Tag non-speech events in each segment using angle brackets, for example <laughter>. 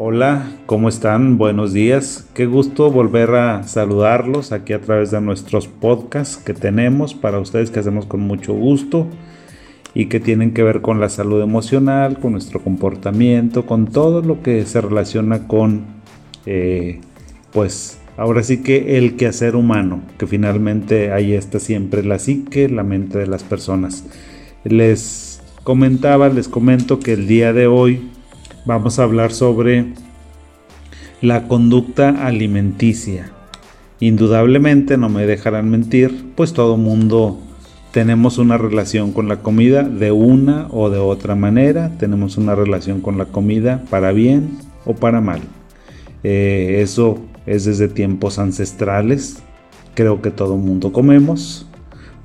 Hola, ¿cómo están? Buenos días. Qué gusto volver a saludarlos aquí a través de nuestros podcasts que tenemos para ustedes que hacemos con mucho gusto y que tienen que ver con la salud emocional, con nuestro comportamiento, con todo lo que se relaciona con, eh, pues, ahora sí que el quehacer humano, que finalmente ahí está siempre la psique, la mente de las personas. Les comentaba, les comento que el día de hoy vamos a hablar sobre la conducta alimenticia. Indudablemente, no me dejarán mentir, pues todo mundo tenemos una relación con la comida de una o de otra manera, tenemos una relación con la comida para bien o para mal. Eh, eso es desde tiempos ancestrales, creo que todo mundo comemos,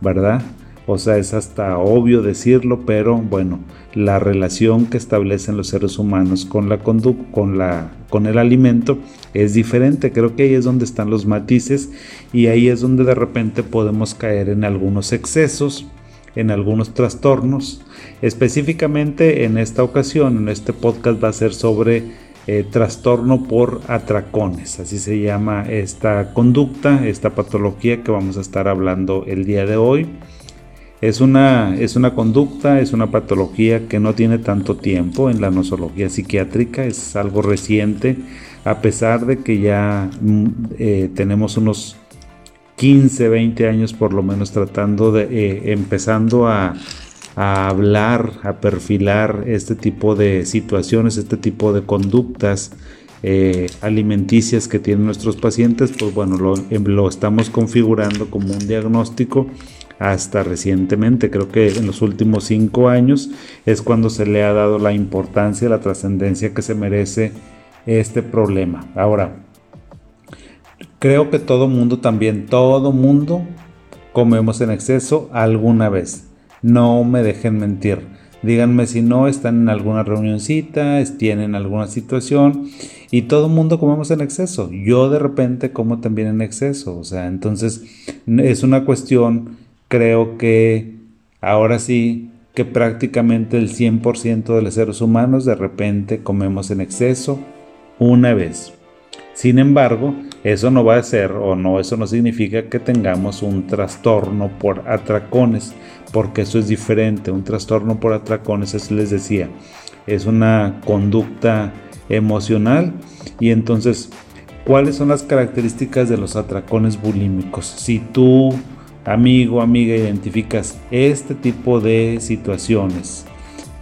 ¿verdad? O sea, es hasta obvio decirlo, pero bueno, la relación que establecen los seres humanos con la con la con el alimento es diferente. Creo que ahí es donde están los matices y ahí es donde de repente podemos caer en algunos excesos, en algunos trastornos. Específicamente en esta ocasión, en este podcast va a ser sobre eh, trastorno por atracones, así se llama esta conducta, esta patología que vamos a estar hablando el día de hoy. Es una, es una conducta, es una patología que no tiene tanto tiempo en la nosología psiquiátrica, es algo reciente, a pesar de que ya mm, eh, tenemos unos 15, 20 años por lo menos tratando de, eh, empezando a, hablar, a perfilar este tipo de situaciones, este tipo de conductas eh, alimenticias que tienen nuestros pacientes, pues bueno, lo, lo estamos configurando como un diagnóstico hasta recientemente, creo que en los últimos cinco años es cuando se le ha dado la importancia, la trascendencia que se merece este problema. Ahora, creo que todo mundo también, todo mundo comemos en exceso alguna vez. No me dejen mentir. Díganme si no están en alguna reunioncita, tienen alguna situación y todo el mundo comemos en exceso. Yo de repente como también en exceso. O sea, entonces es una cuestión creo que ahora sí que prácticamente el 100% de los seres humanos de repente comemos en exceso una vez. Sin embargo, eso no va a ser o no, eso no significa que tengamos un trastorno por atracones, porque eso es diferente. Un trastorno por atracones, eso les decía, es una conducta emocional y entonces, ¿cuáles son las características de los atracones bulímicos? Si tú amigo, amiga, identificas este tipo de situaciones,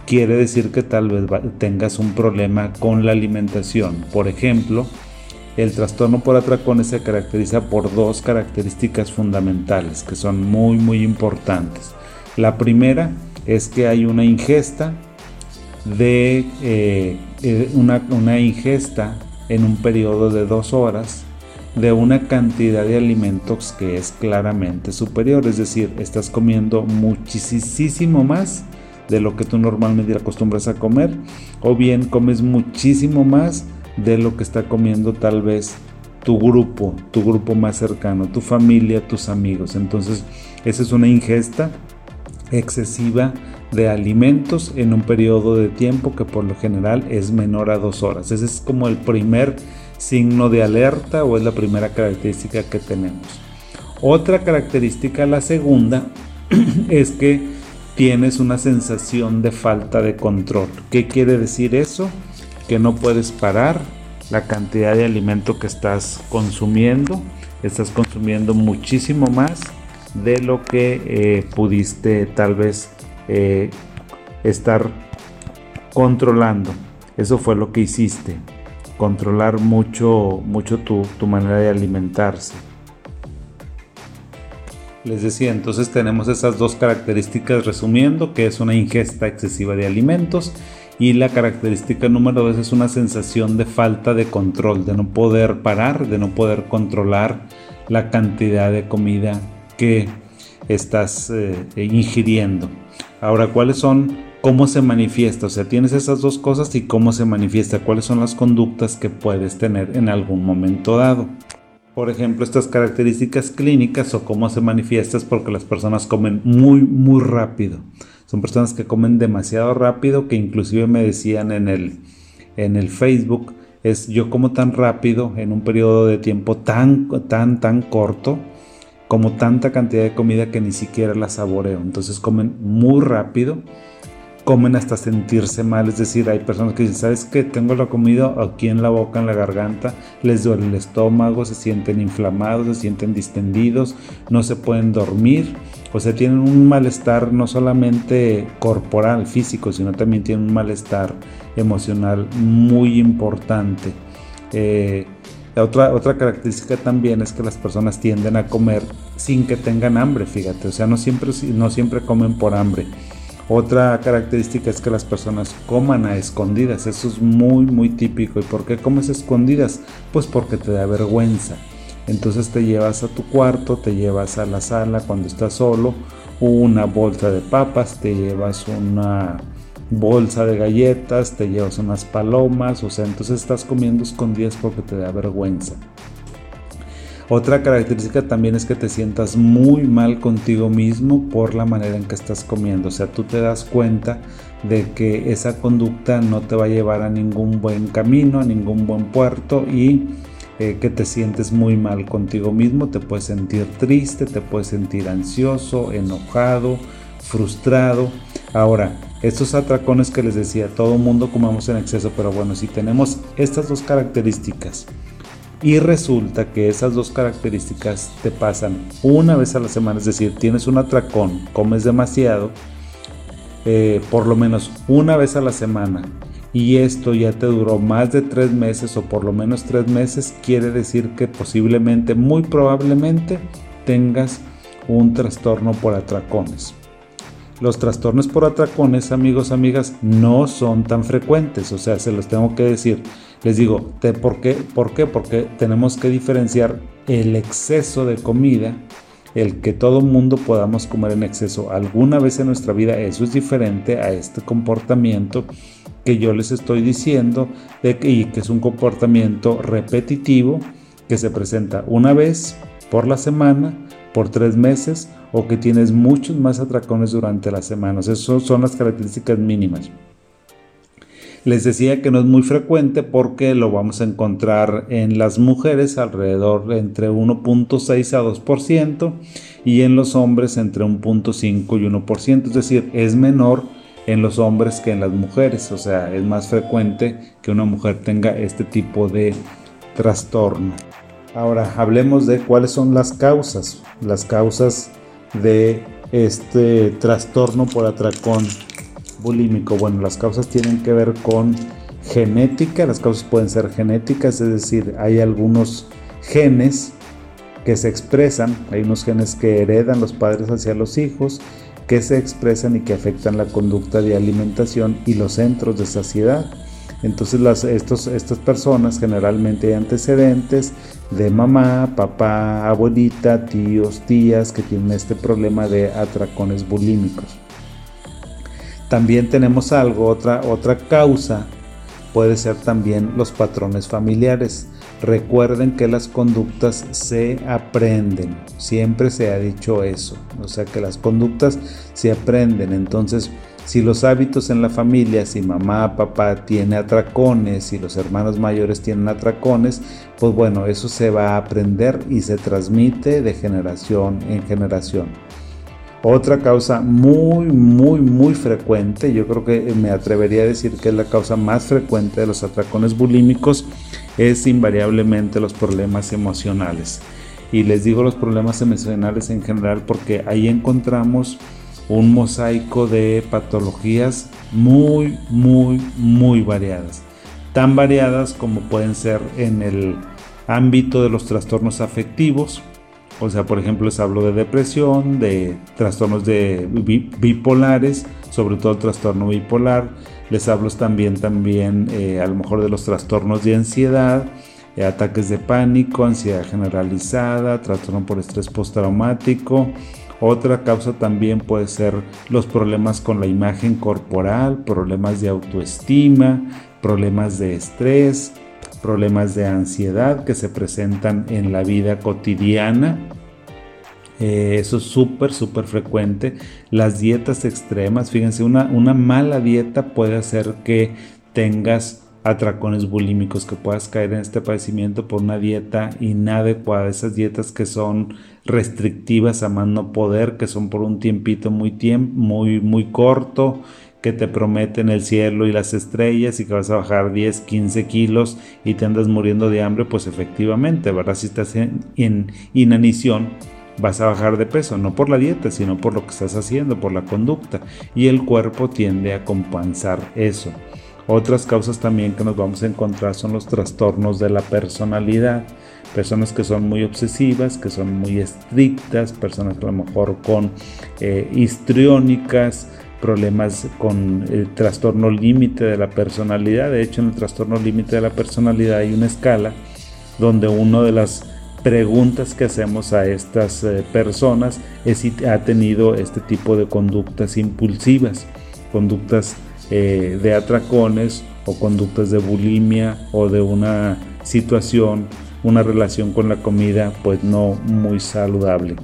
quiere decir que tal vez tengas un problema con la alimentación. Por ejemplo, el trastorno por atracones se caracteriza por dos características fundamentales que son muy muy importantes. La primera es que hay una ingesta de eh, eh, una, una ingesta en un periodo de dos horas de una cantidad de alimentos que es claramente superior, es decir, estás comiendo muchísimo más de lo que tú normalmente acostumbras a comer, o bien comes muchísimo más de lo que está comiendo tal vez tu grupo, tu grupo más cercano, tu familia, tus amigos. Entonces, esa es una ingesta excesiva de alimentos en un periodo de tiempo que por lo general es menor a dos horas. Ese es como el primer signo de alerta o es la primera característica que tenemos. Otra característica, la segunda, <clears throat> es que tienes una sensación de falta de control. ¿Qué quiere decir eso? Que no puedes parar la cantidad de alimento que estás consumiendo. Estás consumiendo muchísimo más de lo que eh, pudiste tal vez eh, estar controlando. Eso fue lo que hiciste controlar mucho, mucho tu, tu manera de alimentarse. Les decía, entonces tenemos esas dos características resumiendo, que es una ingesta excesiva de alimentos y la característica número dos es una sensación de falta de control, de no poder parar, de no poder controlar la cantidad de comida que estás eh, ingiriendo. Ahora, ¿cuáles son cómo se manifiesta, o sea, tienes esas dos cosas y cómo se manifiesta, cuáles son las conductas que puedes tener en algún momento dado. Por ejemplo, estas características clínicas o cómo se manifiesta es porque las personas comen muy, muy rápido. Son personas que comen demasiado rápido, que inclusive me decían en el, en el Facebook es yo como tan rápido en un periodo de tiempo tan, tan, tan corto, como tanta cantidad de comida que ni siquiera la saboreo. Entonces comen muy rápido, comen hasta sentirse mal. Es decir, hay personas que dicen, ¿sabes qué? Tengo la comida aquí en la boca, en la garganta, les duele el estómago, se sienten inflamados, se sienten distendidos, no se pueden dormir. O sea, tienen un malestar no solamente corporal, físico, sino también tienen un malestar emocional muy importante. Eh, otra, otra característica también es que las personas tienden a comer sin que tengan hambre, fíjate, o sea, no siempre, no siempre comen por hambre. Otra característica es que las personas coman a escondidas, eso es muy muy típico. ¿Y por qué comes escondidas? Pues porque te da vergüenza. Entonces te llevas a tu cuarto, te llevas a la sala cuando estás solo, una bolsa de papas, te llevas una bolsa de galletas, te llevas unas palomas, o sea, entonces estás comiendo escondidas porque te da vergüenza. Otra característica también es que te sientas muy mal contigo mismo por la manera en que estás comiendo. O sea, tú te das cuenta de que esa conducta no te va a llevar a ningún buen camino, a ningún buen puerto y eh, que te sientes muy mal contigo mismo. Te puedes sentir triste, te puedes sentir ansioso, enojado, frustrado. Ahora, estos atracones que les decía, todo mundo comamos en exceso, pero bueno, si tenemos estas dos características y resulta que esas dos características te pasan una vez a la semana, es decir, tienes un atracón, comes demasiado, eh, por lo menos una vez a la semana, y esto ya te duró más de tres meses o por lo menos tres meses, quiere decir que posiblemente, muy probablemente, tengas un trastorno por atracones. Los trastornos por atracones, amigos, amigas, no son tan frecuentes, o sea, se los tengo que decir. Les digo, ¿por qué? ¿Por qué? Porque tenemos que diferenciar el exceso de comida, el que todo mundo podamos comer en exceso alguna vez en nuestra vida, eso es diferente a este comportamiento que yo les estoy diciendo que, y que es un comportamiento repetitivo que se presenta una vez por la semana, por tres meses o que tienes muchos más atracones durante las semanas. Esas son las características mínimas. Les decía que no es muy frecuente porque lo vamos a encontrar en las mujeres alrededor entre 1.6 a 2% y en los hombres entre 1.5 y 1%. Es decir, es menor en los hombres que en las mujeres. O sea, es más frecuente que una mujer tenga este tipo de trastorno. Ahora, hablemos de cuáles son las causas. Las causas de este trastorno por atracón bulímico? Bueno, las causas tienen que ver con genética, las causas pueden ser genéticas, es decir, hay algunos genes que se expresan, hay unos genes que heredan los padres hacia los hijos, que se expresan y que afectan la conducta de alimentación y los centros de saciedad. Entonces estas personas generalmente hay antecedentes de mamá, papá, abuelita, tíos, tías que tienen este problema de atracones bulímicos. También tenemos algo, otra, otra causa puede ser también los patrones familiares. Recuerden que las conductas se aprenden, siempre se ha dicho eso, o sea que las conductas se aprenden, entonces si los hábitos en la familia, si mamá, papá tiene atracones, si los hermanos mayores tienen atracones, pues bueno, eso se va a aprender y se transmite de generación en generación. Otra causa muy, muy, muy frecuente, yo creo que me atrevería a decir que es la causa más frecuente de los atracones bulímicos, es invariablemente los problemas emocionales. Y les digo los problemas emocionales en general porque ahí encontramos un mosaico de patologías muy, muy, muy variadas. Tan variadas como pueden ser en el ámbito de los trastornos afectivos. O sea, por ejemplo, les hablo de depresión, de trastornos de bipolares, sobre todo trastorno bipolar. Les hablo también, también eh, a lo mejor de los trastornos de ansiedad, eh, ataques de pánico, ansiedad generalizada, trastorno por estrés postraumático, otra causa también puede ser los problemas con la imagen corporal, problemas de autoestima, problemas de estrés, problemas de ansiedad que se presentan en la vida cotidiana. Eh, eso es súper, súper frecuente. Las dietas extremas, fíjense, una, una mala dieta puede hacer que tengas atracones bulímicos, que puedas caer en este padecimiento por una dieta inadecuada, esas dietas que son restrictivas a más no poder, que son por un tiempito muy, muy, muy corto, que te prometen el cielo y las estrellas y que vas a bajar 10, 15 kilos y te andas muriendo de hambre, pues efectivamente, ¿verdad? Si estás en, inanición, vas a bajar de peso, no por la dieta, sino por lo que estás haciendo, por la conducta. Y el cuerpo tiende a compensar eso. Otras causas también que nos vamos a encontrar son los trastornos de la personalidad. Personas que son muy obsesivas, que son muy estrictas, personas a lo mejor con eh, histriónicas, problemas con el trastorno límite de la personalidad. De hecho, en el trastorno límite de la personalidad hay una escala donde una de las preguntas que hacemos a estas eh, personas es si ha tenido este tipo de conductas impulsivas, conductas eh, de atracones o conductas de bulimia o de una situación, una relación con la comida pues no muy saludable.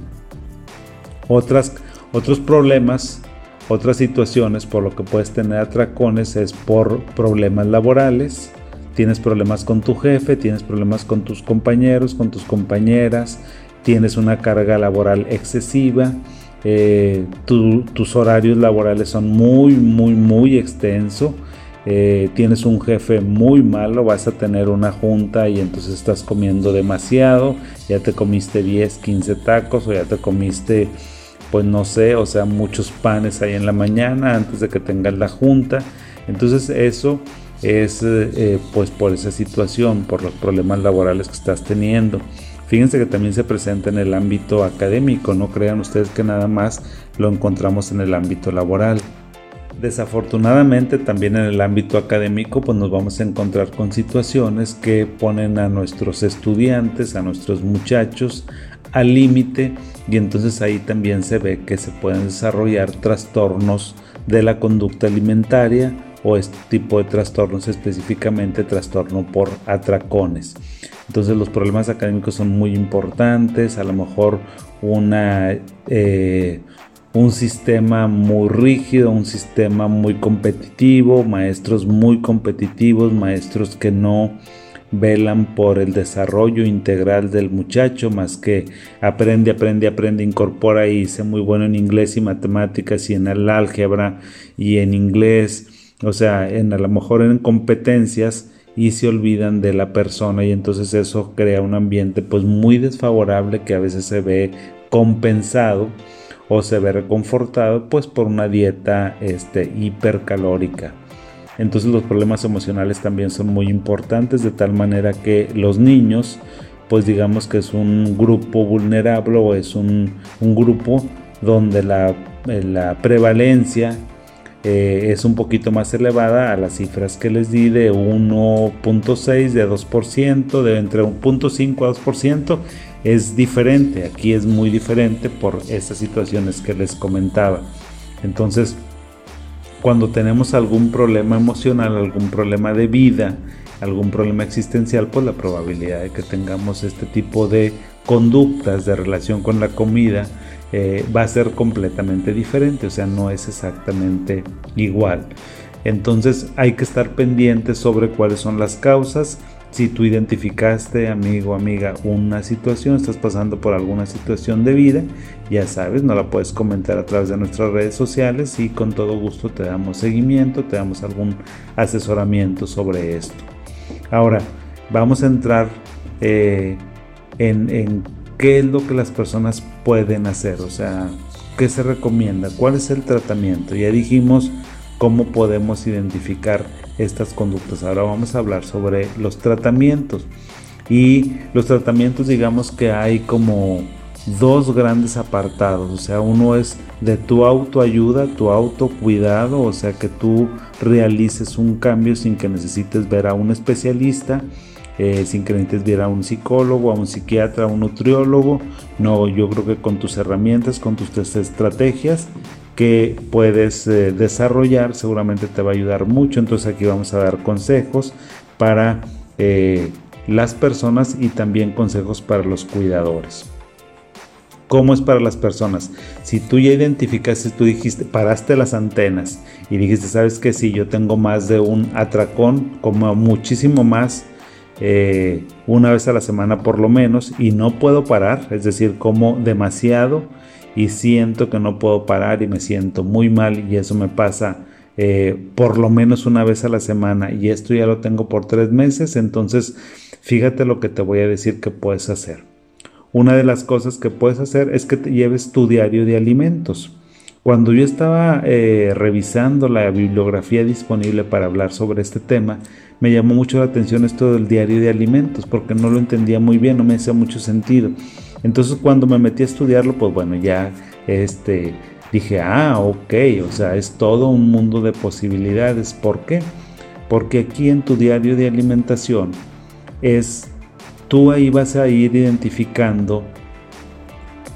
Otras, otros problemas, otras situaciones por lo que puedes tener atracones es por problemas laborales, tienes problemas con tu jefe, tienes problemas con tus compañeros, con tus compañeras, tienes una carga laboral excesiva, eh, tus horarios laborales son muy, muy, muy extensos. Eh, tienes un jefe muy malo, vas a tener una junta y entonces estás comiendo demasiado, ya te comiste 10, 15 tacos o ya te comiste, pues no sé, o sea, muchos panes ahí en la mañana antes de que tengas la junta. Entonces eso es eh, pues por esa situación, por los problemas laborales que estás teniendo. Fíjense que también se presenta en el ámbito académico, no crean ustedes que nada más lo encontramos en el ámbito laboral. Desafortunadamente también en el ámbito académico pues nos vamos a encontrar con situaciones que ponen a nuestros estudiantes, a nuestros muchachos al límite y entonces ahí también se ve que se pueden desarrollar trastornos de la conducta alimentaria o este tipo de trastornos específicamente trastorno por atracones. Entonces los problemas académicos son muy importantes, a lo mejor una, eh, un sistema muy rígido, un sistema muy competitivo, maestros muy competitivos, maestros que no velan por el desarrollo integral del muchacho, más que aprende, aprende, aprende, incorpora y sé muy bueno en inglés y matemáticas y en el álgebra y en inglés, o sea, en a lo mejor en competencias y se olvidan de la persona y entonces eso crea un ambiente pues muy desfavorable que a veces se ve compensado o se ve reconfortado pues por una dieta este, hipercalórica. Entonces los problemas emocionales también son muy importantes de tal manera que los niños pues digamos que es un grupo vulnerable o es un, grupo donde la, la prevalencia eh, es un poquito más elevada a las cifras que les di de 1.6, de 2%, de entre 1.5 a 2%. Es diferente, aquí es muy diferente por esas situaciones que les comentaba. Entonces, cuando tenemos algún problema emocional, algún problema de vida, algún problema existencial, pues la probabilidad de que tengamos este tipo de conductas de relación con la comida, eh, va a ser completamente diferente, o sea, no es exactamente igual. Entonces hay que estar pendientes sobre cuáles son las causas. Si tú identificaste, amigo, amiga, una situación, estás pasando por alguna situación de vida, ya sabes, no la puedes comentar a través de nuestras redes sociales y con todo gusto te damos seguimiento, te damos algún asesoramiento sobre esto. Ahora, vamos a entrar eh, en, en qué es lo que las personas pueden hacer, o sea, qué se recomienda, cuál es el tratamiento. Ya dijimos cómo podemos identificar estas conductas. Ahora vamos a hablar sobre los tratamientos. Y los tratamientos, digamos que hay como dos grandes apartados. O sea, uno es de tu autoayuda, tu autocuidado, o sea, que tú realices un cambio sin que necesites ver a un especialista eh, sin que necesites ver a un psicólogo, a un psiquiatra, a un nutriólogo. No, yo creo que con tus herramientas, con tus estrategias que puedes eh, desarrollar, seguramente te va a ayudar mucho. Entonces aquí vamos a dar consejos para eh, las personas y también consejos para los cuidadores. ¿Cómo es para las personas? Si tú ya identificaste, tú dijiste, paraste las antenas y dijiste, sabes que si yo tengo más de un atracón, como muchísimo más, eh, una vez a la semana por lo menos, y no puedo parar, es decir, como demasiado y siento que no puedo parar y me siento muy mal y eso me pasa eh, por lo menos una vez a la semana y esto ya lo tengo por tres meses, entonces fíjate lo que te voy a decir que puedes hacer. Una de las cosas que puedes hacer es que te lleves tu diario de alimentos. Cuando yo estaba eh, revisando la bibliografía disponible para hablar sobre este tema, me llamó mucho la atención esto del diario de alimentos, porque no lo entendía muy bien, no me hacía mucho sentido. Entonces cuando me metí a estudiarlo, pues bueno, ya este, dije, ah, ok, o sea, es todo un mundo de posibilidades. ¿Por qué? Porque aquí en tu diario de alimentación es tú ahí vas a ir identificando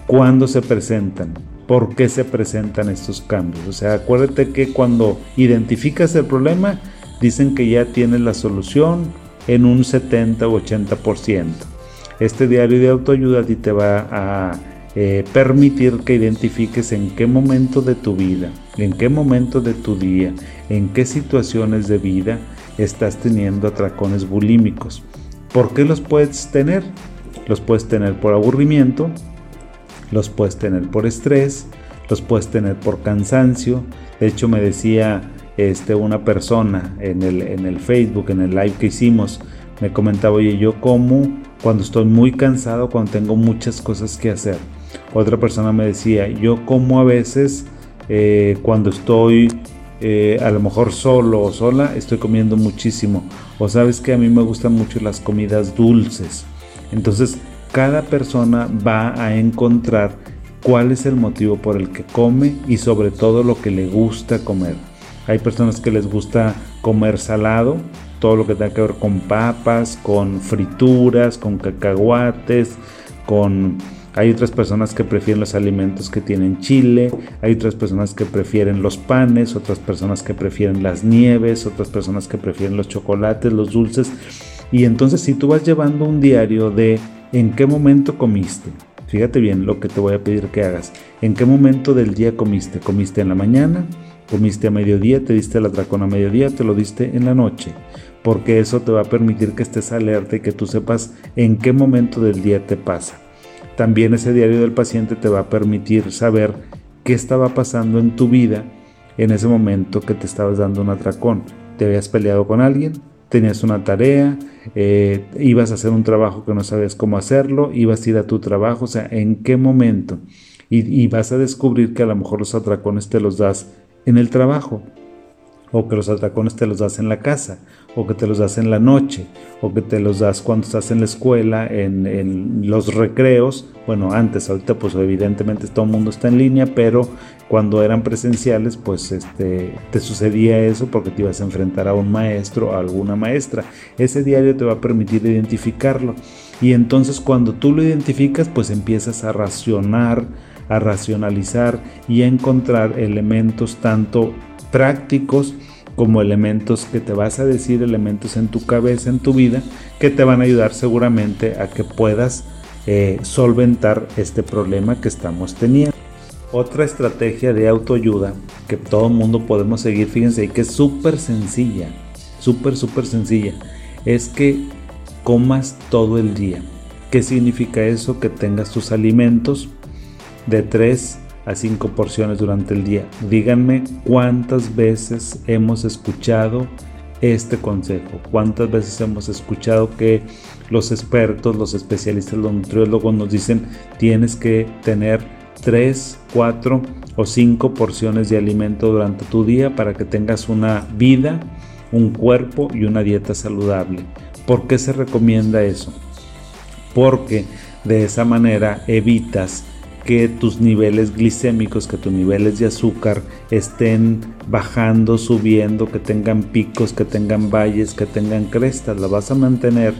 cuándo se presentan, por qué se presentan estos cambios. O sea, acuérdate que cuando identificas el problema, dicen que ya tienes la solución en un 70 o 80%. Este diario de autoayuda ti te va a eh, permitir que identifiques en qué momento de tu vida, en qué momento de tu día, en qué situaciones de vida estás teniendo atracones bulímicos. ¿Por qué los puedes tener? Los puedes tener por aburrimiento, los puedes tener por estrés, los puedes tener por cansancio. De hecho, me decía este, una persona en el, en el Facebook, en el live que hicimos, me comentaba, oye, yo como cuando estoy muy cansado, cuando tengo muchas cosas que hacer. Otra persona me decía, yo como a veces eh, cuando estoy eh, a lo mejor solo o sola, estoy comiendo muchísimo. O sabes que a mí me gustan mucho las comidas dulces. Entonces, cada persona va a encontrar cuál es el motivo por el que come y sobre todo lo que le gusta comer. Hay personas que les gusta comer salado, todo lo que tenga que ver con papas, con frituras, con cacahuates, con hay otras personas que prefieren los alimentos que tienen chile, hay otras personas que prefieren los panes, otras personas que prefieren las nieves, otras personas que prefieren los chocolates, los dulces. Y entonces si tú vas llevando un diario de en qué momento comiste, fíjate bien lo que te voy a pedir que hagas, en qué momento del día comiste, comiste en la mañana, comiste a mediodía, te diste el atracón a mediodía, te lo diste en la noche, porque eso te va a permitir que estés alerta y que tú sepas en qué momento del día te pasa. También ese diario del paciente te va a permitir saber qué estaba pasando en tu vida en ese momento que te estabas dando un atracón. ¿Te habías peleado con alguien? ¿Tenías una tarea? Eh, ¿Ibas a hacer un trabajo que no sabes cómo hacerlo? ¿Ibas a ir a tu trabajo? O sea, ¿en qué momento? y vas a descubrir que a lo mejor los atracones te los das en el trabajo o que los atracones te los das en la casa, o que te los das en la noche, o que te los das cuando estás en la escuela, en, los recreos. Bueno, antes, ahorita pues evidentemente todo el mundo está en línea, pero cuando eran presenciales pues este, te sucedía eso porque te ibas a enfrentar a un maestro a alguna maestra. Ese diario te va a permitir identificarlo. Y entonces cuando tú lo identificas pues empiezas a racionar, a racionalizar y a encontrar elementos tanto prácticos como elementos que te vas a decir, elementos en tu cabeza, en tu vida, que te van a ayudar seguramente a que puedas eh, solventar este problema que estamos teniendo. Otra estrategia de autoayuda que todo el mundo podemos seguir, fíjense, que es súper sencilla, súper, súper sencilla, es que comas todo el día. ¿Qué significa eso? Que tengas tus alimentos de 3 a cinco porciones durante el día. Díganme cuántas veces hemos escuchado este consejo, cuántas veces hemos escuchado que los expertos, los especialistas, los nutriólogos nos dicen tienes que tener 3, 4 o 5 porciones de alimento durante tu día para que tengas una vida, un cuerpo y una dieta saludable. ¿Por qué se recomienda eso? Porque de esa manera evitas que tus niveles glicémicos, que tus niveles de azúcar estén bajando, subiendo, que tengan picos, que tengan valles, que tengan crestas. La vas a mantener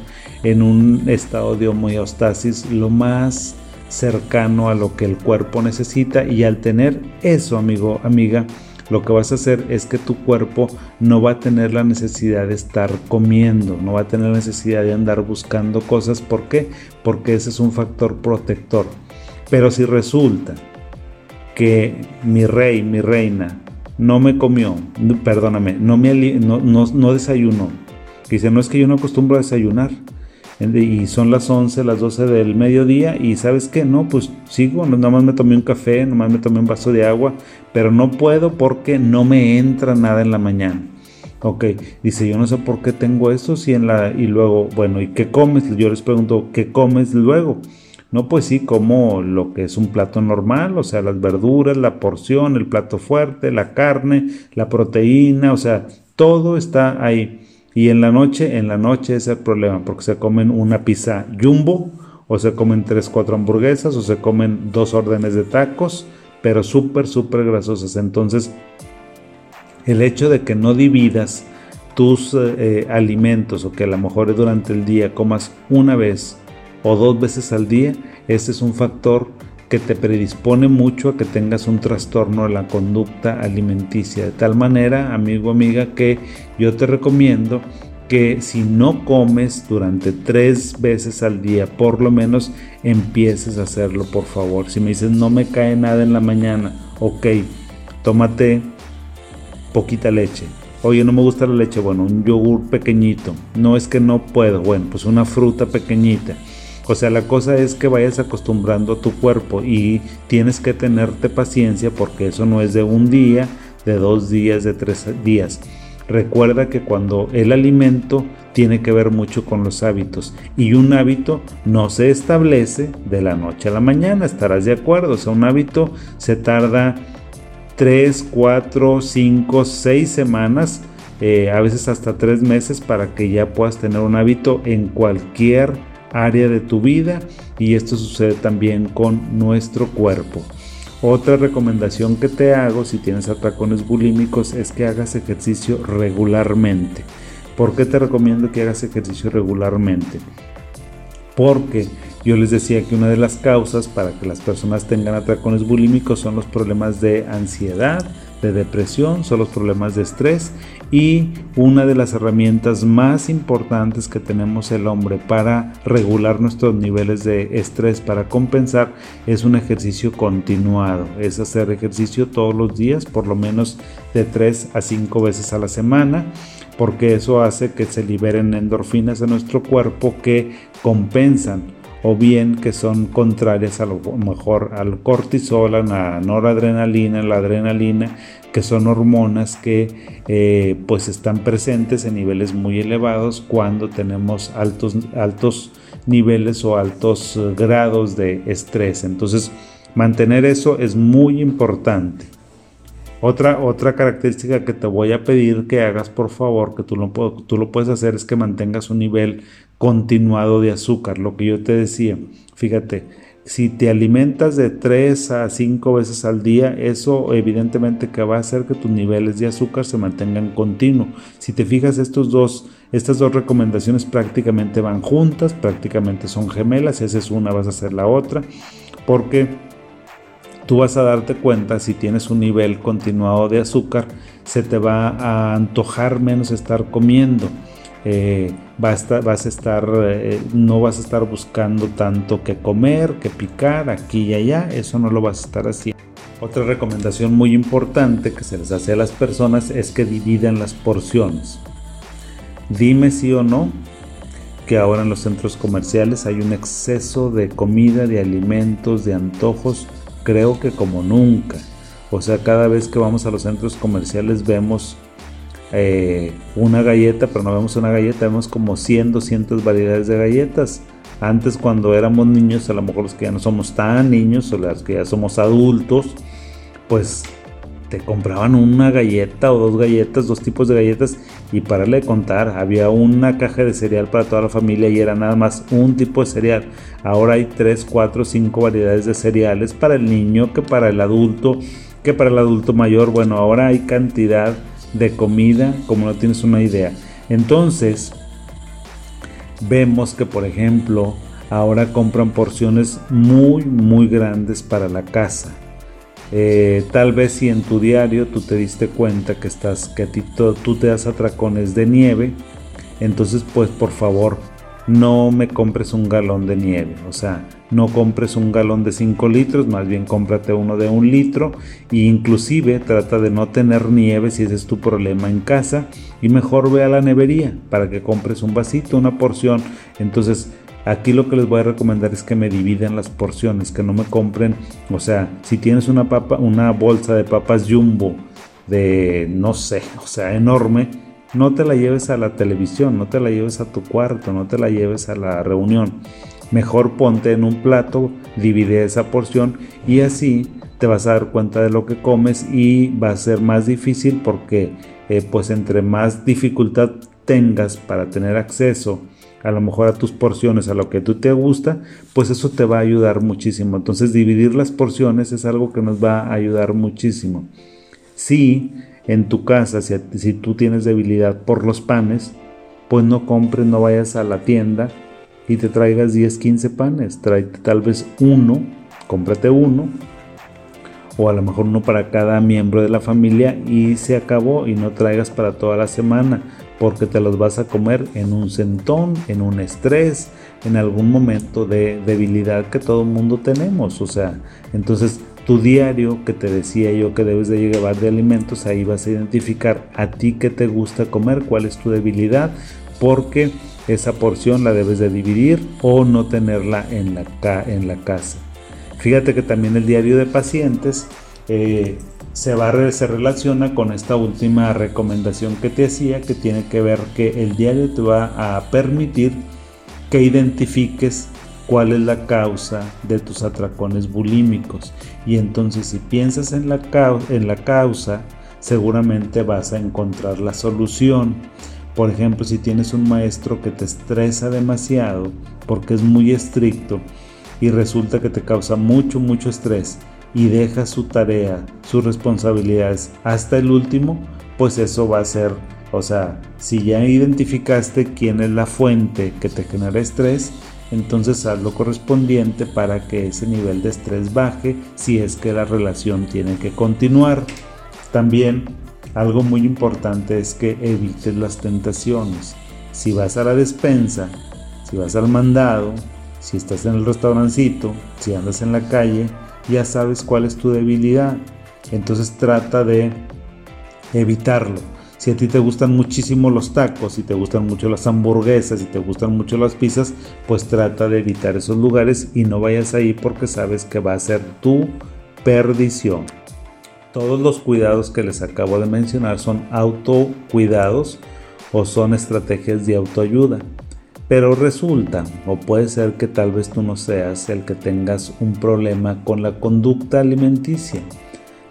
en un estado de homeostasis lo más cercano a lo que el cuerpo necesita y al tener eso, amigo, amiga, lo que vas a hacer es que tu cuerpo no va a tener la necesidad de estar comiendo, no va a tener la necesidad de andar buscando cosas. ¿Por qué? Porque ese es un factor protector Pero si resulta que mi rey, mi reina, no me comió, perdóname, no, me, no, no, desayunó. Dice, no es que yo no acostumbro a desayunar. Y son las 11, las 12 del mediodía y sabes qué, no, pues sigo, nomás me tomé un café, nomás me tomé un vaso de agua, pero no puedo porque no me entra nada en la mañana. Ok, dice, yo no sé por qué tengo eso, si en la, y luego, bueno, ¿y qué comes? Yo les pregunto, ¿qué comes luego? No, pues sí, como lo que es un plato normal, o sea, las verduras, la porción, el plato fuerte, la carne, la proteína, o sea, todo está ahí. Y en la noche, en la noche es el problema, porque se comen una pizza jumbo, o se comen tres, cuatro hamburguesas, o se comen dos órdenes de tacos, pero súper, súper grasosas. Entonces, el hecho de que no dividas tus eh, eh, alimentos o que a lo mejor durante el día comas una vez o dos veces al día, este es un factor que te predispone mucho a que tengas un trastorno de la conducta alimenticia. De tal manera, amigo, amiga, que yo te recomiendo que si no comes durante tres veces al día, por lo menos empieces a hacerlo, por favor. Si me dices no me cae nada en la mañana, ok, tómate poquita leche. Oye, no me gusta la leche, bueno, un yogur pequeñito. No es que no puedo, bueno, pues una fruta pequeñita o sea, la cosa es que vayas acostumbrando a tu cuerpo y tienes que tenerte paciencia porque eso no es de un día, de dos días, de tres días. Recuerda que cuando el alimento tiene que ver mucho con los hábitos y un hábito no se establece de la noche a la mañana, estarás de acuerdo. O sea, un hábito se tarda 3, 4, 5, 6 semanas, eh, a veces hasta 3 meses para que ya puedas tener un hábito en cualquier área de tu vida y esto sucede también con nuestro cuerpo. Otra recomendación que te hago si tienes atracones bulímicos es que hagas ejercicio regularmente. ¿Por qué te recomiendo que hagas ejercicio regularmente? Porque yo les decía que una de las causas para que las personas tengan atracones bulímicos son los problemas de ansiedad, de depresión, son los problemas de estrés y una de las herramientas más importantes que tenemos el hombre para regular nuestros niveles de estrés, para compensar, es un ejercicio continuado, es hacer ejercicio todos los días, por lo menos de 3 a 5 veces a la semana porque eso hace que se liberen endorfinas en nuestro cuerpo que compensan o bien que son contrarias a lo mejor al cortisol, a la noradrenalina, la adrenalina que son hormonas que eh, pues están presentes en niveles muy elevados cuando tenemos altos, altos niveles o altos eh, grados de estrés. Entonces, mantener eso es muy importante. Otra, otra característica que te voy a pedir que hagas, por favor, que tú lo, tú lo puedes hacer, es que mantengas un nivel continuado de azúcar. Lo que yo te decía, fíjate, si te alimentas de 3 a 5 veces al día, eso evidentemente que va a hacer que tus niveles de azúcar se mantengan continuo. Si te fijas, estos dos, estas dos recomendaciones prácticamente van juntas, prácticamente son gemelas, si haces una vas a hacer la otra, porque tú vas a darte cuenta si tienes un nivel continuado de azúcar, se te va a antojar menos estar comiendo. Eh, vas, a vas a estar, eh, no vas a estar buscando tanto que comer, que picar aquí y allá, eso no lo vas a estar haciendo. Otra recomendación muy importante que se les hace a las personas es que dividan las porciones. Dime si o no que ahora en los centros comerciales hay un exceso de comida, de alimentos, de antojos, creo que como nunca. O sea, cada vez que vamos a los centros comerciales vemos eh, una galleta, pero no vemos una galleta, vemos como 100, 200 variedades de galletas. Antes cuando éramos niños, a lo mejor los que ya no somos tan niños o los que ya somos adultos, pues te compraban una galleta o dos galletas, dos tipos de galletas y para de contar, había una caja de cereal para toda la familia y era nada más un tipo de cereal. Ahora hay 3, 4, 5 variedades de cereales para el niño, que para el adulto, que para el adulto mayor. Bueno, ahora hay cantidad de comida como no tienes una idea. Entonces, vemos que por ejemplo, ahora compran porciones muy, muy grandes para la casa. Eh, tal vez si en tu diario tú te diste cuenta que estás que a ti tú te das atracones de nieve, entonces pues por favor no me compres un galón de nieve, o sea, no compres un galón de 5 litros, más bien cómprate uno de un litro e inclusive trata de no tener nieve si ese es tu problema en casa y mejor ve a la nevería para que compres un vasito, una porción. Entonces, aquí lo que les voy a recomendar es que me dividan las porciones, que no me compren, o sea, si tienes una papa, una bolsa de papas jumbo de no sé, o sea, enorme, no te la lleves a la televisión, no te la lleves a tu cuarto, no te la lleves a la reunión. Mejor ponte en un plato, divide esa porción y así te vas a dar cuenta de lo que comes y va a ser más difícil porque eh, pues entre más dificultad tengas para tener acceso a lo mejor a tus porciones, a lo que tú te gusta, pues eso te va a ayudar muchísimo. Entonces dividir las porciones es algo que nos va a ayudar muchísimo. Sí, en tu casa, si, tú tienes debilidad por los panes, pues no compres, no vayas a la tienda y te traigas 10, 15 panes. Tráete tal vez uno, cómprate uno, o a lo mejor uno para cada miembro de la familia y se acabó y no traigas para toda la semana porque te los vas a comer en un sentón, en un estrés, en algún momento de debilidad que todo el mundo tenemos. O sea, entonces tu diario que te decía yo que debes de llevar de alimentos, ahí vas a identificar a ti que te gusta comer, cuál es tu debilidad, porque esa porción la debes de dividir o no tenerla en la, en la casa. Fíjate que también el diario de pacientes eh, se, va, se relaciona con esta última recomendación que te hacía, que tiene que ver que el diario te va a permitir que identifiques cuál es la causa de tus atracones bulímicos. Y entonces si piensas en la, en la causa, seguramente vas a encontrar la solución. Por ejemplo, si tienes un maestro que te estresa demasiado porque es muy estricto y resulta que te causa mucho, mucho estrés y deja su tarea, sus responsabilidades hasta el último, pues eso va a ser, o sea, si ya identificaste quién es la fuente que te genera estrés, entonces haz lo correspondiente para que ese nivel de estrés baje si es que la relación tiene que continuar. También algo muy importante es que evites las tentaciones. Si vas a la despensa, si vas al mandado, si estás en el restaurancito, si andas en la calle, ya sabes cuál es tu debilidad. Entonces trata de evitarlo. Si a ti te gustan muchísimo los tacos, si te gustan mucho las hamburguesas, si te gustan mucho las pizzas, pues trata de evitar esos lugares y no vayas ahí porque sabes que va a ser tu perdición. Todos los cuidados que les acabo de mencionar son autocuidados o son estrategias de autoayuda. Pero resulta, o puede ser que tal vez tú no seas el que tengas un problema con la conducta alimenticia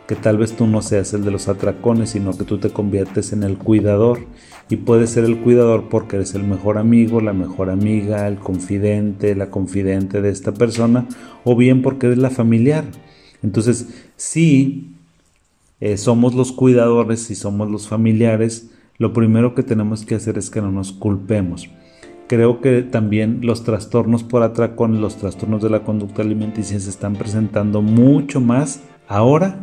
que tal vez tú no seas el de los atracones, sino que tú te conviertes en el cuidador. Y puedes ser el cuidador porque eres el mejor amigo, la mejor amiga, el confidente, la confidente de esta persona, o bien porque eres la familiar. Entonces, si eh, somos los cuidadores, si somos los familiares, lo primero que tenemos que hacer es que no nos culpemos. Creo que también los trastornos por atracón, los trastornos de la conducta alimenticia se están presentando mucho más ahora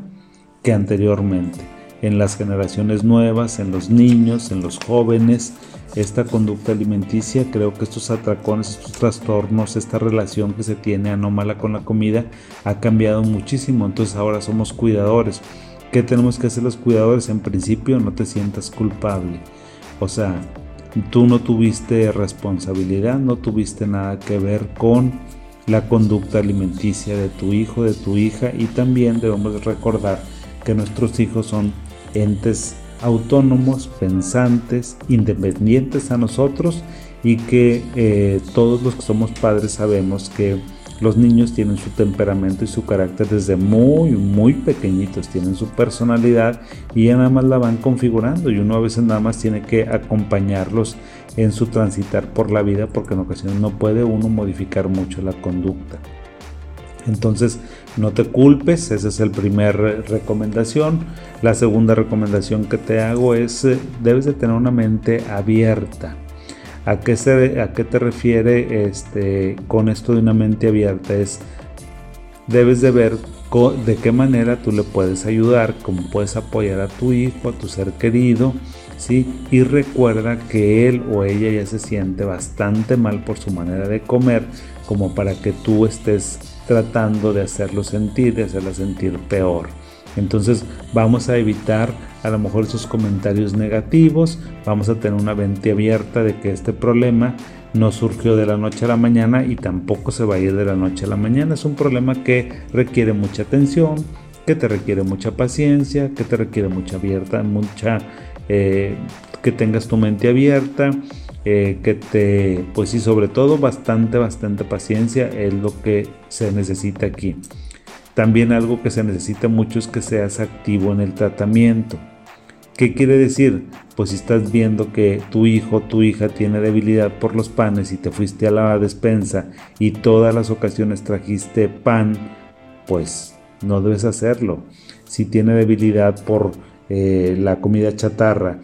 que anteriormente. En las generaciones nuevas, en los niños, en los jóvenes, esta conducta alimenticia, creo que estos atracones, estos trastornos, esta relación que se tiene anómala con la comida ha cambiado muchísimo. Entonces ahora somos cuidadores. ¿Qué tenemos que hacer los cuidadores? En principio no te sientas culpable. O sea, tú no tuviste responsabilidad, no tuviste nada que ver con la conducta alimenticia de tu hijo, de tu hija y también debemos recordar que nuestros hijos son entes autónomos, pensantes, independientes a nosotros y que eh, todos los que somos padres sabemos que los niños tienen su temperamento y su carácter desde muy, muy pequeñitos, tienen su personalidad y ya nada más la van configurando y uno a veces nada más tiene que acompañarlos en su transitar por la vida porque en ocasiones no puede uno modificar mucho la conducta. Entonces, no te culpes, esa es la primera recomendación. La segunda recomendación que te hago es, eh, debes de tener una mente abierta. ¿A qué, se, a qué te refiere este, con esto de una mente abierta? Es, debes de ver de qué manera tú le puedes ayudar, cómo puedes apoyar a tu hijo, a tu ser querido, ¿sí? Y recuerda que él o ella ya se siente bastante mal por su manera de comer como para que tú estés tratando de hacerlo sentir, de hacerla sentir peor. Entonces vamos a evitar a lo mejor esos comentarios negativos, vamos a tener una mente abierta de que este problema no surgió de la noche a la mañana y tampoco se va a ir de la noche a la mañana. Es un problema que requiere mucha atención, que te requiere mucha paciencia, que te requiere mucha abierta, mucha eh, que tengas tu mente abierta, eh, que te, pues sí, sobre todo bastante, bastante paciencia es lo que se necesita aquí. También algo que se necesita mucho es que seas activo en el tratamiento. ¿Qué quiere decir? Pues si estás viendo que tu hijo o tu hija tiene debilidad por los panes y te fuiste a la despensa y todas las ocasiones trajiste pan, pues no debes hacerlo. Si tiene debilidad por eh, la comida chatarra,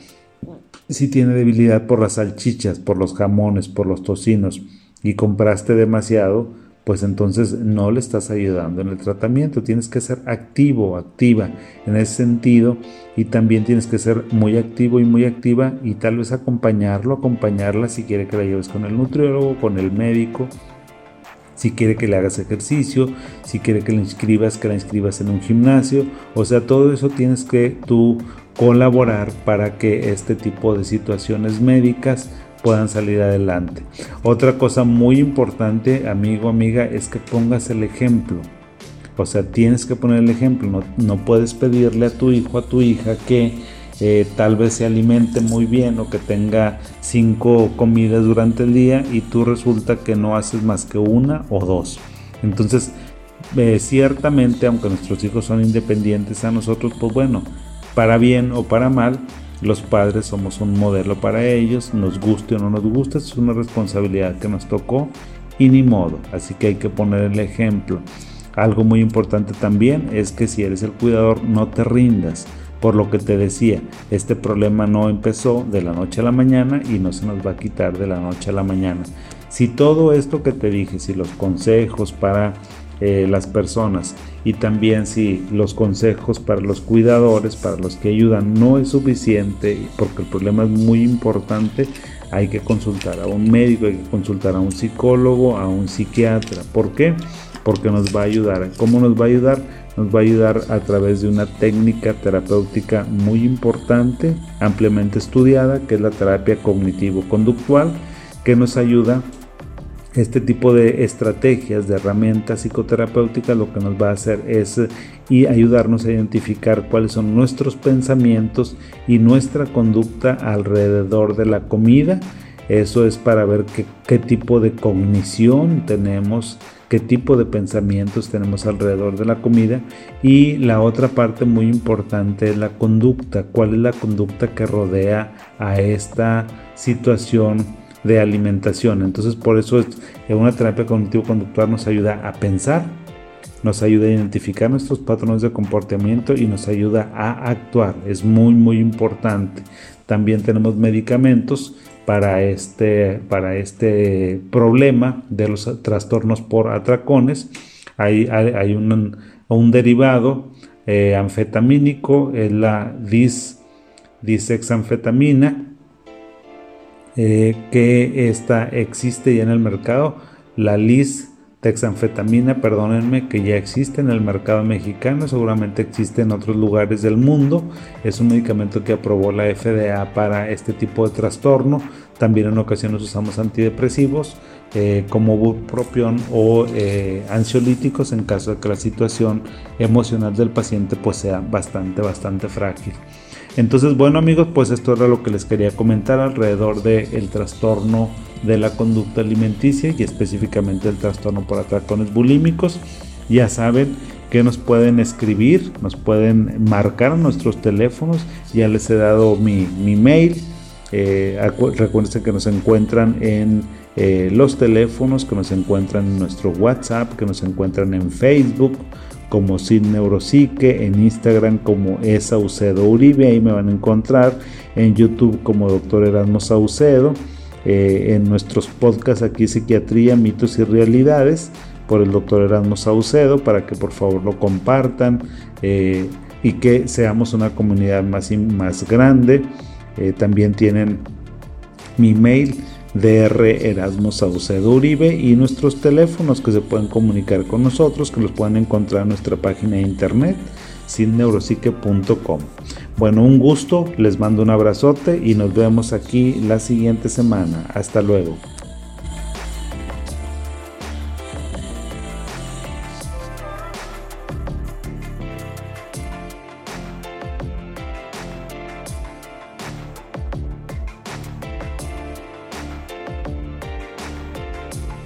si tiene debilidad por las salchichas, por los jamones, por los tocinos y compraste demasiado, pues entonces no le estás ayudando en el tratamiento. Tienes que ser activo, activa en ese sentido y también tienes que ser muy activo y muy activa y tal vez acompañarlo, acompañarla si quiere que la lleves con el nutriólogo, con el médico, si quiere que le hagas ejercicio, si quiere que le inscribas, que la inscribas en un gimnasio. O sea, todo eso tienes que tú colaborar para que este tipo de situaciones médicas puedan salir adelante. Otra cosa muy importante, amigo, amiga, es que pongas el ejemplo. O sea, tienes que poner el ejemplo. No, no puedes pedirle a tu hijo, a tu hija que eh, tal vez se alimente muy bien o que tenga cinco comidas durante el día y tú resulta que no haces más que una o dos. Entonces, eh, ciertamente, aunque nuestros hijos son independientes a nosotros, pues bueno, para bien o para mal, los padres somos un modelo para ellos, nos guste o no nos guste, es una responsabilidad que nos tocó y ni modo, así que hay que poner el ejemplo. Algo muy importante también es que si eres el cuidador no te rindas. Por lo que te decía, este problema no empezó de la noche a la mañana y no se nos va a quitar de la noche a la mañana. Si todo esto que te dije, si los consejos para eh, las personas y también si los consejos para los cuidadores, para los que ayudan, no es suficiente porque el problema es muy importante, hay que consultar a un médico, hay que consultar a un psicólogo, a un psiquiatra. ¿Por qué? Porque nos va a ayudar. ¿Cómo nos va a ayudar? Nos va a ayudar a través de una técnica terapéutica muy importante, ampliamente estudiada, que es la terapia cognitivo-conductual, que nos ayuda este tipo de estrategias, de herramientas psicoterapéuticas, lo que nos va a hacer es y ayudarnos a identificar cuáles son nuestros pensamientos y nuestra conducta alrededor de la comida. Eso es para ver qué, qué tipo de cognición tenemos, qué tipo de pensamientos tenemos alrededor de la comida. Y la otra parte muy importante es la conducta. ¿Cuál es la conducta que rodea a esta situación? De alimentación. Entonces por eso una terapia cognitivo-conductual nos ayuda a pensar, nos ayuda a identificar nuestros patrones de comportamiento y nos ayuda a actuar. Es muy muy importante. También tenemos medicamentos para este, para este problema de los trastornos por atracones. Hay, hay, un, un, derivado eh, anfetamínico, es la dis, disexanfetamina eh, que esta existe ya en el mercado, la lis texanfetamina, perdónenme, que ya existe en el mercado mexicano, seguramente existe en otros lugares del mundo. Es un medicamento que aprobó la FDA para este tipo de trastorno. También en ocasiones usamos antidepresivos eh, como bupropión o eh, ansiolíticos en caso de que la situación emocional del paciente pues sea bastante, bastante frágil. Entonces, bueno amigos, pues esto era lo que les quería comentar alrededor del trastorno de la conducta alimenticia y específicamente el trastorno por atracones bulímicos. Ya saben que nos pueden escribir, nos pueden marcar nuestros teléfonos. Ya les he dado mi, mail. Eh, recuerden que nos encuentran en eh, los teléfonos, que nos encuentran en nuestro WhatsApp, que nos encuentran en Facebook como Sin Neuropsique, en Instagram como Saucedo Uribe, ahí me van a encontrar, en YouTube como Doctor Erasmo Saucedo, eh, en nuestros podcasts aquí Psiquiatría, Mitos y Realidades por el Doctor Erasmo Saucedo, para que por favor lo compartan eh, y que seamos una comunidad más, más grande. Eh, también tienen mi mail dr Erasmo Saucedo Uribe y nuestros teléfonos que se pueden comunicar con nosotros, que los pueden encontrar en nuestra página de internet sinneuropsique.com. Bueno, un gusto, les mando un abrazote y nos vemos aquí la siguiente semana. Hasta luego.